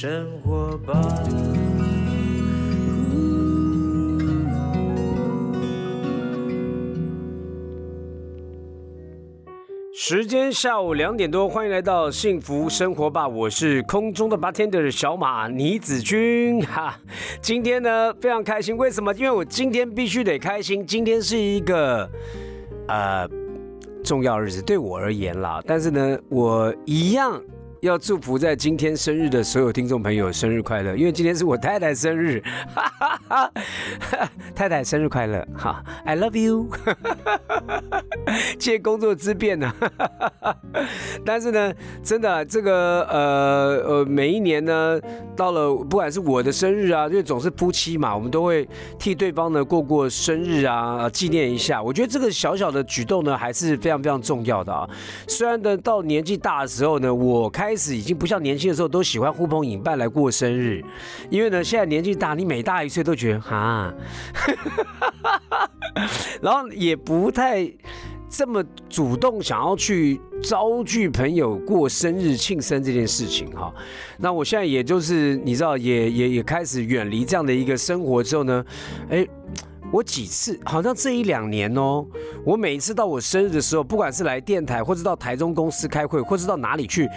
生活吧。时间下午两点多，欢迎来到幸福生活吧，我是空中的 bartender 小马倪子君哈。今天呢非常开心，为什么？因为我今天必须得开心，今天是一个呃重要日子，对我而言啦。但是呢，我一样。要祝福在今天生日的所有听众朋友生日快乐，因为今天是我太太生日，太太生日快乐，哈，I love you，借工作之便呢，但是呢，真的这个呃呃，每一年呢，到了不管是我的生日啊，因为总是夫妻嘛，我们都会替对方呢过过生日啊，纪念一下。我觉得这个小小的举动呢，还是非常非常重要的啊。虽然呢，到年纪大的时候呢，我开开始已经不像年轻的时候都喜欢呼朋引伴来过生日，因为呢，现在年纪大，你每大一岁都觉得哈，然后也不太这么主动想要去招聚朋友过生日庆生这件事情哈。那我现在也就是你知道，也也也开始远离这样的一个生活之后呢，哎。我几次好像这一两年哦，我每一次到我生日的时候，不管是来电台，或者到台中公司开会，或者到哪里去。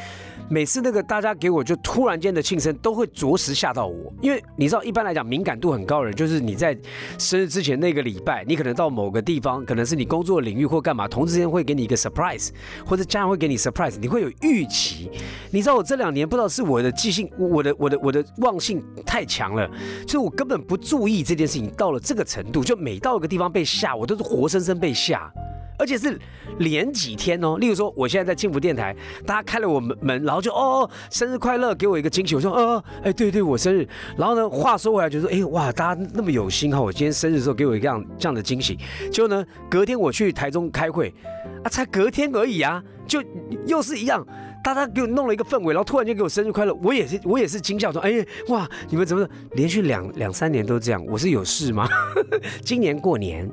每次那个大家给我就突然间的庆生，都会着实吓到我，因为你知道，一般来讲敏感度很高的人，就是你在生日之前那个礼拜，你可能到某个地方，可能是你工作领域或干嘛，同事间会给你一个 surprise，或者家人会给你 surprise，你会有预期。你知道我这两年不知道是我的记性，我的我的我的忘性太强了，所以我根本不注意这件事情到了这个程度，就每到一个地方被吓，我都是活生生被吓。而且是连几天哦，例如说，我现在在幸福电台，大家开了我们门，然后就哦，生日快乐，给我一个惊喜。我说，呃，哎，对对，我生日。然后呢，话说回来，就说，哎，哇，大家那么有心哈，我今天生日的时候给我一个这样这样的惊喜。结果呢，隔天我去台中开会，啊，才隔天而已啊，就又是一样，大家给我弄了一个氛围，然后突然间给我生日快乐，我也是，我也是惊叫说，哎，哇，你们怎么连续两两三年都这样？我是有事吗？今年过年。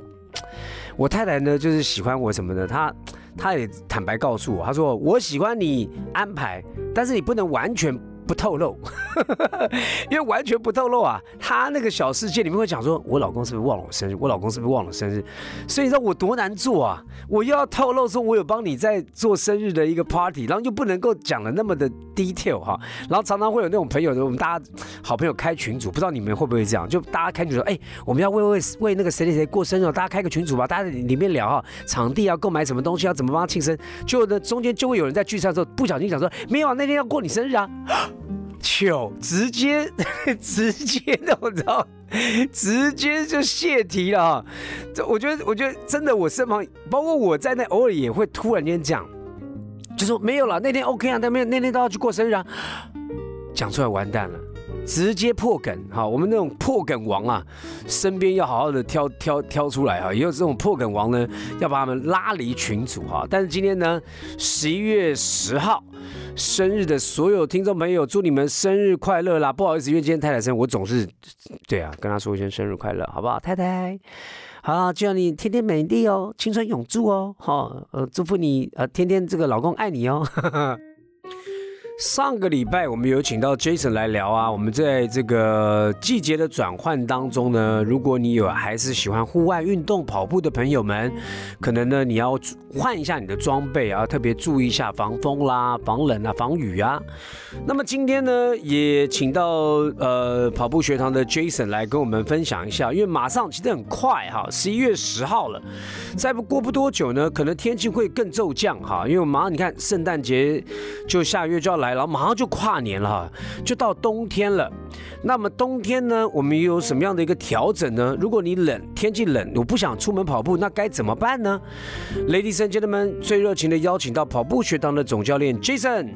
我太太呢，就是喜欢我什么的，她，她也坦白告诉我，她说我喜欢你安排，但是你不能完全。不透露，因为完全不透露啊！他那个小世界里面会讲说，我老公是不是忘了我生日？我老公是不是忘了生日？所以你知道我多难做啊！我又要透露说，我有帮你在做生日的一个 party，然后又不能够讲的那么的 detail 哈。然后常常会有那种朋友，我们大家好朋友开群组，不知道你们会不会这样？就大家开群说，哎，我们要为为为那个谁谁谁过生日，大家开个群组吧，大家里面聊哈，场地要购买什么东西，要怎么帮他庆生。就呢，中间就会有人在聚餐的时候不小心讲说，没有啊，那天要过你生日啊。糗，直接 直接的，我知道，直接就泄题了。这我觉得，我觉得真的，我身旁包括我在内，偶尔也会突然间讲，就说没有了，那天 OK 啊，但没有那天都要去过生日啊，讲出来完蛋了。直接破梗哈，我们那种破梗王啊，身边要好好的挑挑挑出来哈，也有这种破梗王呢，要把他们拉离群组哈。但是今天呢，十一月十号生日的所有听众朋友，祝你们生日快乐啦！不好意思，因为今天太太生日，我总是对啊，跟她说一声生日快乐，好不好？太太，好，祝你天天美丽哦，青春永驻哦，好，呃，祝福你呃，天天这个老公爱你哦。上个礼拜我们有请到 Jason 来聊啊，我们在这个季节的转换当中呢，如果你有还是喜欢户外运动跑步的朋友们，可能呢你要换一下你的装备啊，特别注意一下防风啦、防冷啊、防雨啊。那么今天呢也请到呃跑步学堂的 Jason 来跟我们分享一下，因为马上其实很快哈，十一月十号了，再不过不多久呢，可能天气会更骤降哈，因为马上你看圣诞节就下月就要来。然后马上就跨年了哈，就到冬天了。那么冬天呢，我们有什么样的一个调整呢？如果你冷，天气冷，我不想出门跑步，那该怎么办呢？Ladies and gentlemen，最热情的邀请到跑步学堂的总教练 Jason。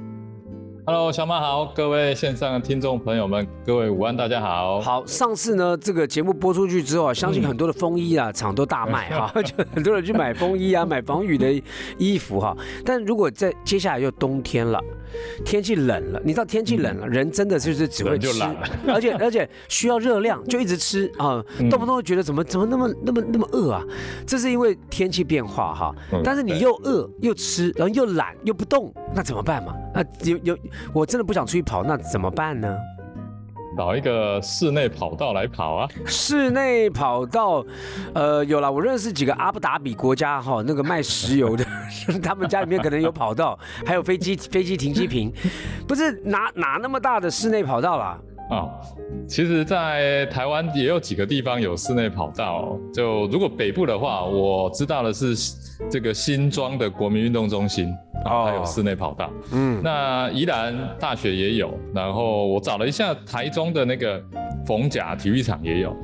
Hello，小马好，各位线上的听众朋友们，各位午安，大家好。好，上次呢，这个节目播出去之后啊，相信很多的风衣啊，厂都大卖哈，就很多人去买风衣啊，买防雨的衣服哈。但如果在接下来又冬天了，天气冷了，你知道天气冷了，人真的就是只会吃而且 而且需要热量，就一直吃啊，嗯动不动就觉得怎么怎么那么那么那么饿啊？这是因为天气变化哈嗯。但是你又饿又吃，然后又懒又不动，那怎么办嘛？那有有我真的不想出去跑，那怎么办呢？找一个室内跑道来跑啊。室内跑道，呃，有了，我认识几个阿布达比国家哈，那个卖石油的，他们家里面可能有跑道，还有飞机飞机停机坪，不是哪哪那么大的室内跑道啦？其实，在台湾也有几个地方有室内跑道哦、就如果北部的话，我知道的是这个新庄的国民运动中心它有室内跑道。嗯，那宜兰大学也有，然后我找了一下台中的那个逢甲体育场也有。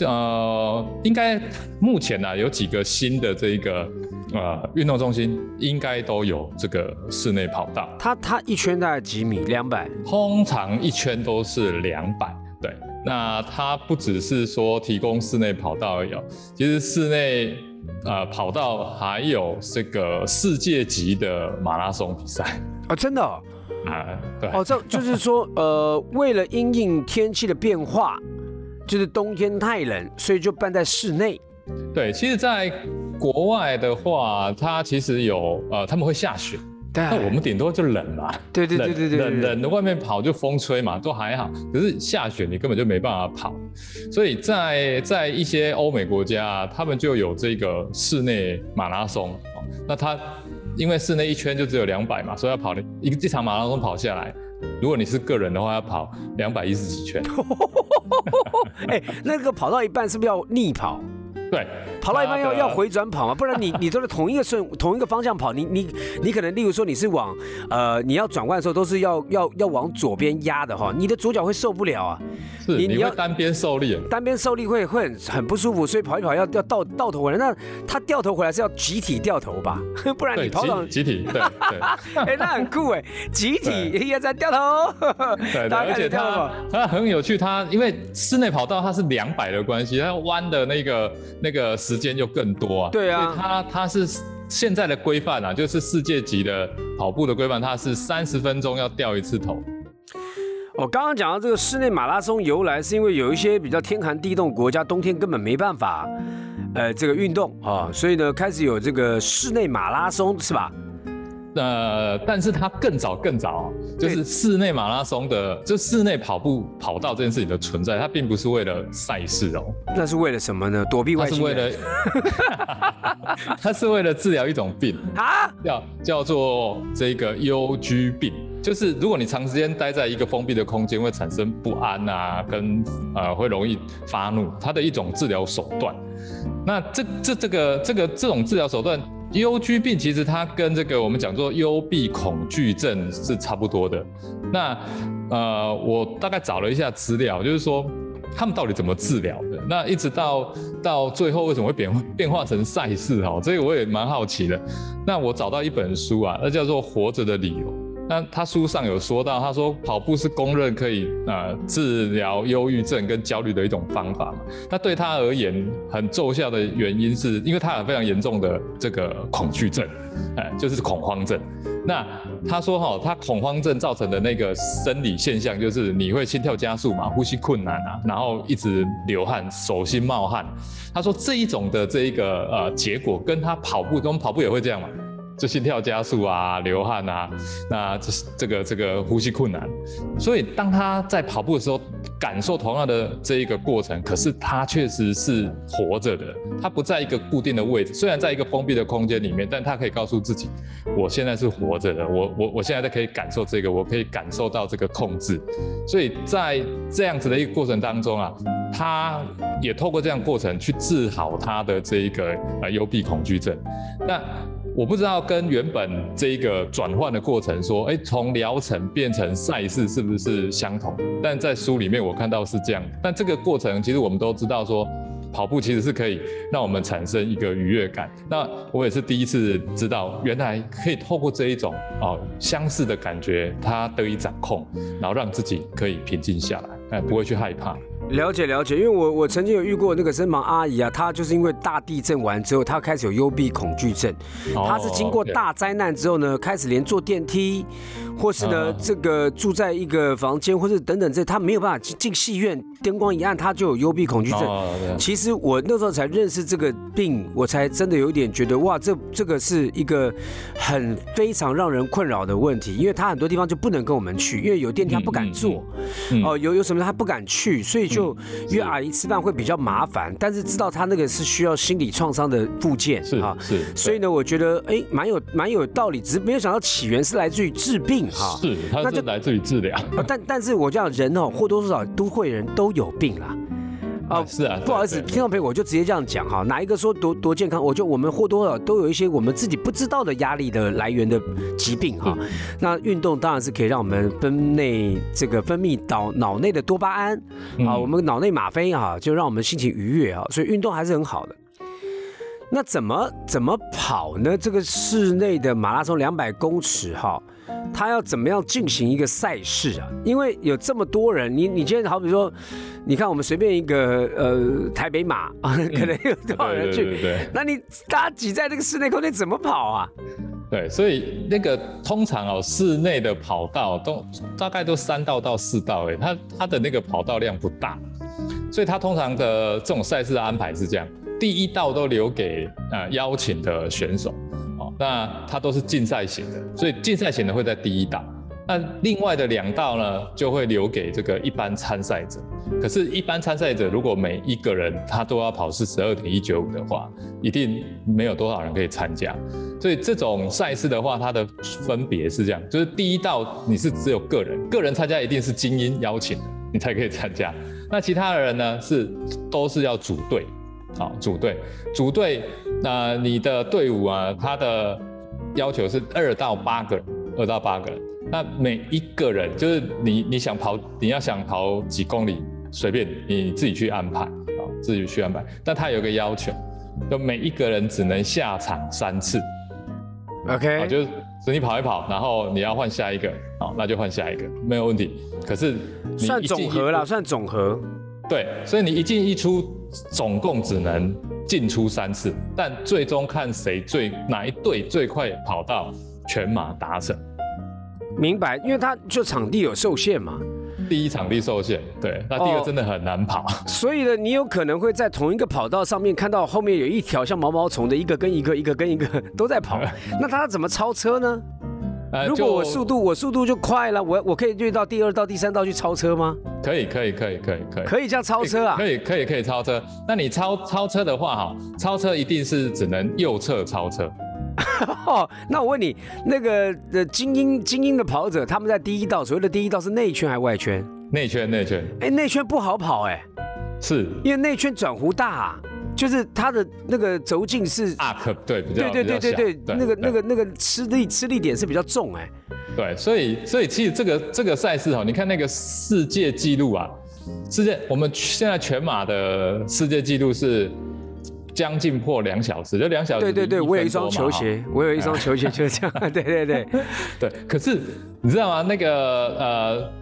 呃，应该目前呢、有几个新的这个呃运动中心，应该都有这个室内跑道。它它一圈大概几米？两百。通常一圈都是两百，对。那它不只是说提供室内跑道而已哦，其实室内呃跑道还有这个世界级的马拉松比赛哦，真的哦，啊，对。哦，这就是说，呃，为了因应天气的变化，就是冬天太冷，所以就办在室内。对，其实，在国外的话，它其实有呃，他们会下雪，那我们顶多就冷嘛，对对对对对对冷冷的，外面跑就风吹嘛，都还好。可是下雪你根本就没办法跑，所以在在一些欧美国家啊，他们就有这个室内马拉松哦。那它因为室内一圈就只有两百嘛，所以要跑的一个这场马拉松跑下来，如果你是个人的话，要跑两百一十几圈。哎，那个跑到一半是不是要逆跑？对，跑到一半要要回转跑嘛，不然你 你都是同一个顺同一个方向跑，你你你可能例如说你是往呃你要转弯的时候都是要要要往左边压的哈，你的左脚会受不了啊，是你你要单边受力。单边受力会会很很不舒服，所以跑一跑要要倒倒头回来，那他掉头回来是要集体掉头吧，不然你对，跑到集集体，对对。哎、那很酷哎，集体也在掉头，对对，而且开始跳了它它很有趣，他因为室内跑道它是两百的关系，它弯的那个那个时间就更多啊。对啊所以它它是现在的规范啊，就是世界级的跑步的规范，它是三十分钟要掉一次头。我刚刚讲到这个室内马拉松由来，是因为有一些比较天寒地冻国家，冬天根本没办法，呃，这个运动啊，所以呢，开始有这个室内马拉松，是吧？呃，但是它更早更早啊，就是室内马拉松的，就室内跑步跑道这件事情的存在，它并不是为了赛事哦，那是为了什么呢？躲避它是为外星人了，它是为了治疗一种病。啊？叫叫做这个忧居病，就是如果你长时间待在一个封闭的空间，会产生不安啊，跟呃会容易发怒，它的一种治疗手段。那这这这个这个这种治疗手段，幽居病其实它跟这个我们讲做幽闭恐惧症是差不多的。那呃，我大概找了一下资料，就是说他们到底怎么治疗的？那一直到到最后为什么会变 变化成赛事哦？这个我也蛮好奇的。那我找到一本书啊，那叫做《活着的理由》。那他书上有说到，他说跑步是公认可以呃治疗忧郁症跟焦虑的一种方法嘛。那对他而言很奏效的原因是，因为他有非常严重的这个恐惧症，哎、就是恐慌症。那他说哈、他恐慌症造成的那个生理现象就是你会心跳加速嘛，呼吸困难啊，然后一直流汗，手心冒汗。他说这一种的这一个呃结果跟他跑步，跟跑步也会这样嘛。就心跳加速啊，流汗啊，那这是这个这个呼吸困难，所以当他在跑步的时候，感受同样的这一个过程，可是他确实是活着的，他不在一个固定的位置，虽然在一个封闭的空间里面，但他可以告诉自己，我现在是活着的，我我我现在在可以感受这个，我可以感受到这个控制，所以在这样子的一个过程当中啊，他也透过这样过程去治好他的这一个呃幽闭恐惧症，那。我不知道跟原本这一个转换的过程说，哎，从疗程变成赛事是不是相同？但在书里面我看到是这样。但这个过程其实我们都知道说，跑步其实是可以让我们产生一个愉悦感。那我也是第一次知道，原来可以透过这一种哦相似的感觉，它得以掌控，然后让自己可以平静下来，哎，不会去害怕。了解了解，因为我我曾经有遇过那个身旁阿姨啊，她就是因为大地震完之后，她开始有幽闭恐惧症，她是经过大灾难之后呢，开始连坐电梯，或是呢这个住在一个房间，或是等等这，他没有办法进进戏院，灯光一暗，他就有幽闭恐惧症。其实我那时候才认识这个病，我才真的有点觉得哇，这这个是一个很非常让人困扰的问题，因为他很多地方就不能跟我们去，因为有电梯他不敢坐，哦有有什么他不敢去，所以。就约阿姨吃饭会比较麻烦，但是知道他那个是需要心理创伤的附件是啊，是，所以呢，我觉得哎，蛮有蛮有道理，只是没有想到起源是来自于治病哈，是，它是来自于治疗，但但是我讲人哦，或多或少都会人都有病啦。哦，是啊，不好意思，听众朋友，我就直接这样讲哈，哪一个说多多健康，我就我们或多或少都有一些我们自己不知道的压力的来源的疾病哈。那运动当然是可以让我们分泌这个分泌脑脑内的多巴胺啊，我们脑内吗啡哈，就让我们心情愉悦啊，所以运动还是很好的。那怎么怎么跑呢？这个室内的马拉松两百公尺哈。他要怎么样进行一个赛事啊？因为有这么多人，你你今天好比说，你看我们随便一个呃台北马啊，可能有多少人去？对对对。那你大家挤在那个室内空间怎么跑啊？对，所以那个通常哦，室内的跑道都大概都三道到四道，哎，它它的那个跑道量不大，所以它通常的这种赛事的安排是这样：第一道都留给呃邀请的选手。那它都是竞赛型的，所以竞赛型的会在第一道。那另外的两道呢，就会留给这个一般参赛者。可是，一般参赛者如果每一个人他都要跑四十二点一九五的话，一定没有多少人可以参加。所以这种赛事的话，它的分别是这样：就是第一道你是只有个人，个人参加一定是精英邀请的，你才可以参加。那其他的人呢，是都是要组队。好，组队，组队，那你的队伍啊，他的要求是二到八个人，二到八个人。那每一个人就是你，你想跑，你要想跑几公里，随便你自己去安排，啊，自己去安排。但他有个要求，就每一个人只能下场三次。OK，就是你跑一跑，然后你要换下一个，好，那就换下一个，没有问题。可是算总和啦，算总和。对，所以你一进一出。总共只能进出三次，但最终看谁最哪一队最快跑到全马达成。明白，因为他就场地有受限嘛。第一场地受限，对，那第二真的很难跑。所以呢，你有可能会在同一个跑道上面看到后面有一条像毛毛虫的一个跟一个，一个跟一个都在跑。那他怎么超车呢？如果我速度我速度就快了，我我可以越到第二道第三道去超车吗？可以可以可以可以可以可以这样超车啊？可以可以可以超车。那你超超车的话哈，超车一定是只能右侧超车。那我问你，那个的精英精英的跑者，他们在第一道，所谓的第一道是内圈还是外圈？内圈内圈。哎，内圈不好跑哎，是因为内圈转弧大。就是它的那个轴径是 up，对，比较对对对对对，那个那个那个吃力吃力点是比较重哎，对，所以所以其实这个这个赛事哈，你看那个世界纪录啊，世界我们现在全马的世界纪录是将近破两小时，就两小时。对对对，我有一双球鞋，我有一双球鞋就是这样，对对对 对。可是你知道吗？那个呃，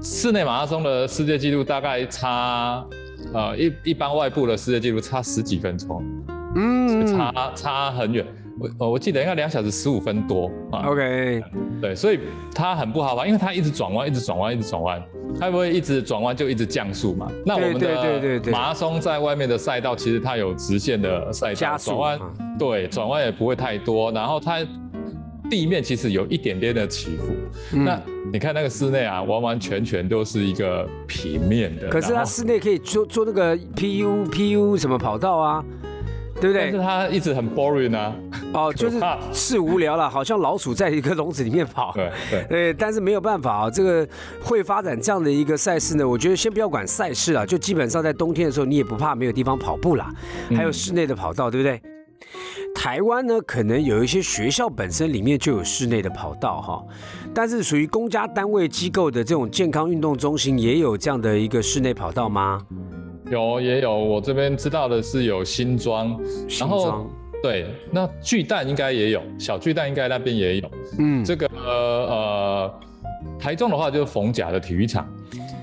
室内马拉松的世界纪录大概差。呃，一一般外部的世界纪录差十几分钟，嗯，差差很远。我我记得应该两小时十五分多啊。OK，对，所以它很不好跑，因为它一直转弯，一直转弯，一直转弯，它不会一直转弯就一直降速嘛？那我们的马拉松在外面的赛道，其实它有直线的赛道，转弯，对，转弯也不会太多，然后它。地面其实有一点点的起伏，那你看那个室内啊，完完全全都是一个平面的。可是它室内可以做做那个 PU PU 什么跑道啊，对不对？但是它一直很 boring 啊。哦，就是是无聊了，好像老鼠在一个笼子里面跑。对对。对，但是没有办法啊，这个会发展这样的一个赛事呢，我觉得先不要管赛事了，就基本上在冬天的时候，你也不怕没有地方跑步啦，还有室内的跑道，对不对？台湾呢，可能有一些学校本身里面就有室内的跑道哈，但是属于公家单位机构的这种健康运动中心也有这样的一个室内跑道吗？有，也有。我这边知道的是有新庄，新庄对，那巨蛋应该也有，小巨蛋应该那边也有。嗯，这个呃，台中的话就是逢甲的体育场。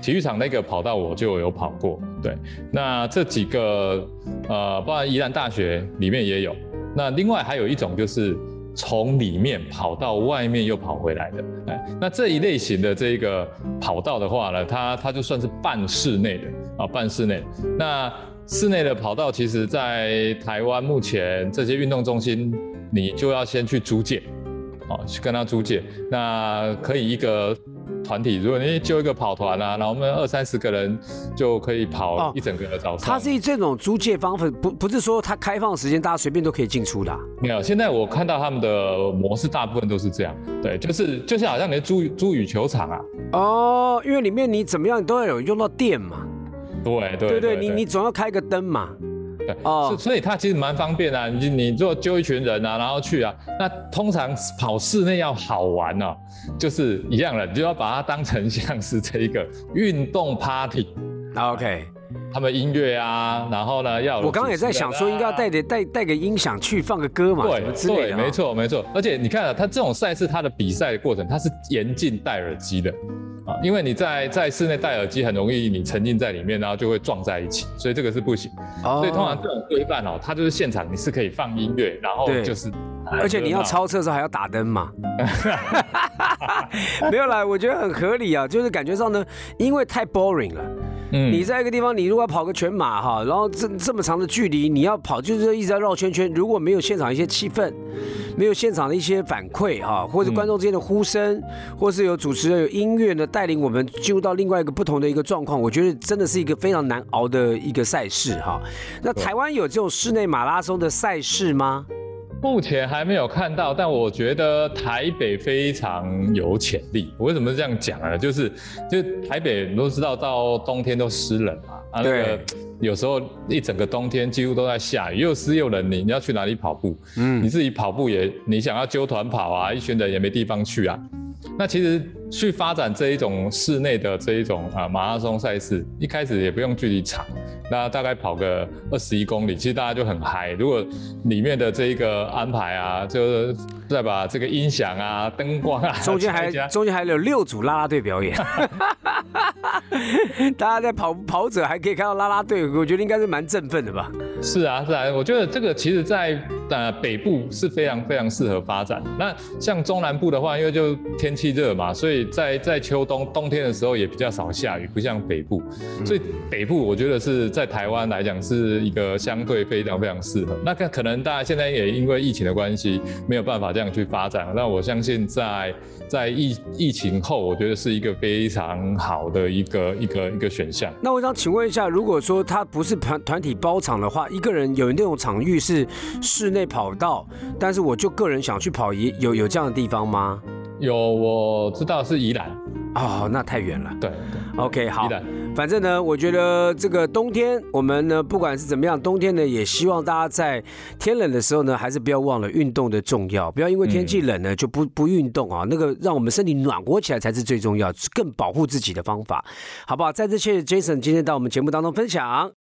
体育场那个跑道我就有跑过。对，那这几个呃，包含宜兰大学里面也有。那另外还有一种就是从里面跑到外面又跑回来的。哎，那这一类型的这个跑道的话呢，它它就算是半室内的啊，半室内。那室内的跑道，其实在台湾目前这些运动中心，你就要先去租借。哦，去跟他租借，那可以一个团体，如果你揪一个跑团啊，然后我们二三十个人就可以跑一整个早上。它是这种租借方法，不不是说它开放时间大家随便都可以进出的。没有，现在我看到他们的模式大部分都是这样，对，就是就是好像你租租羽球场啊。哦，因为里面你怎么样都要有用到电嘛。对对对对，你你总要开个灯嘛。哦，所以它其实蛮方便的。你你如果揪一群人啊，然后去啊，那通常跑室内要好玩呢，就是一样的，你就要把它当成像是这一个运动 party。OK，他们音乐啊，然后呢要我刚刚也在想说，应该要带点带带个音响去放个歌嘛，对对，没错没错。而且你看啊，它这种赛事，它的比赛的过程，它是严禁戴耳机的。因为你在在室内戴耳机很容易你沉浸在里面，然后就会撞在一起，所以这个是不行。所以通常这种规范哦，它就是现场你是可以放音乐，然后就是，而且你要超车的时候还要打灯嘛。没有啦，我觉得很合理啊，就是感觉上呢，因为太 boring 了。嗯，你在一个地方，你如果跑个全马哈，然后这这么长的距离，你要跑就是一直在绕圈圈，如果没有现场一些气氛，没有现场的一些反馈哈，或者观众之间的呼声，或是有主持人有音乐呢带领我们进入到另外一个不同的一个状况，我觉得真的是一个非常难熬的一个赛事哈。那台湾有这种室内马拉松的赛事吗？目前还没有看到，但我觉得台北非常有潜力。我为什么这样讲呢？就是，就台北你都知道，到冬天都湿冷嘛，啊，那个有时候一整个冬天几乎都在下雨，又湿又冷，你你要去哪里跑步？嗯，你自己跑步也，你想要揪团跑啊，一群人也没地方去啊。那其实去发展这一种室内的这一种啊马拉松赛事，一开始也不用距离长。那大概跑个二十一公里，其实大家就很嗨。如果里面的这一个安排啊，就是再把这个音响啊、灯光啊，中间还中间还有六组啦啦队表演，大家在跑跑者还可以看到啦啦队，我觉得应该是蛮振奋的吧。是啊，是啊，我觉得这个其实在呃北部是非常非常适合发展。那像中南部的话，因为就天气热嘛，所以在在秋冬冬天的时候也比较少下雨，不像北部，所以北部我觉得是在。在台湾来讲是一个相对非常非常适合。那可可能大家现在也因为疫情的关系没有办法这样去发展。那我相信在在疫疫情后，我觉得是一个非常好的一个一个一个选项。那我想请问一下，如果说他不是团团体包场的话，一个人有那种场域是室内跑道，但是我就个人想去跑，也有有这样的地方吗？有，我知道是宜兰。哦，那太远了。对，OK，好。反正呢，我觉得这个冬天，我们呢，不管是怎么样，冬天呢，也希望大家在天冷的时候呢，还是不要忘了运动的重要，不要因为天气冷呢就不不运动啊。那个让我们身体暖和起来才是最重要，更保护自己的方法，好不好？再次谢谢 Jason 今天到我们节目当中分享。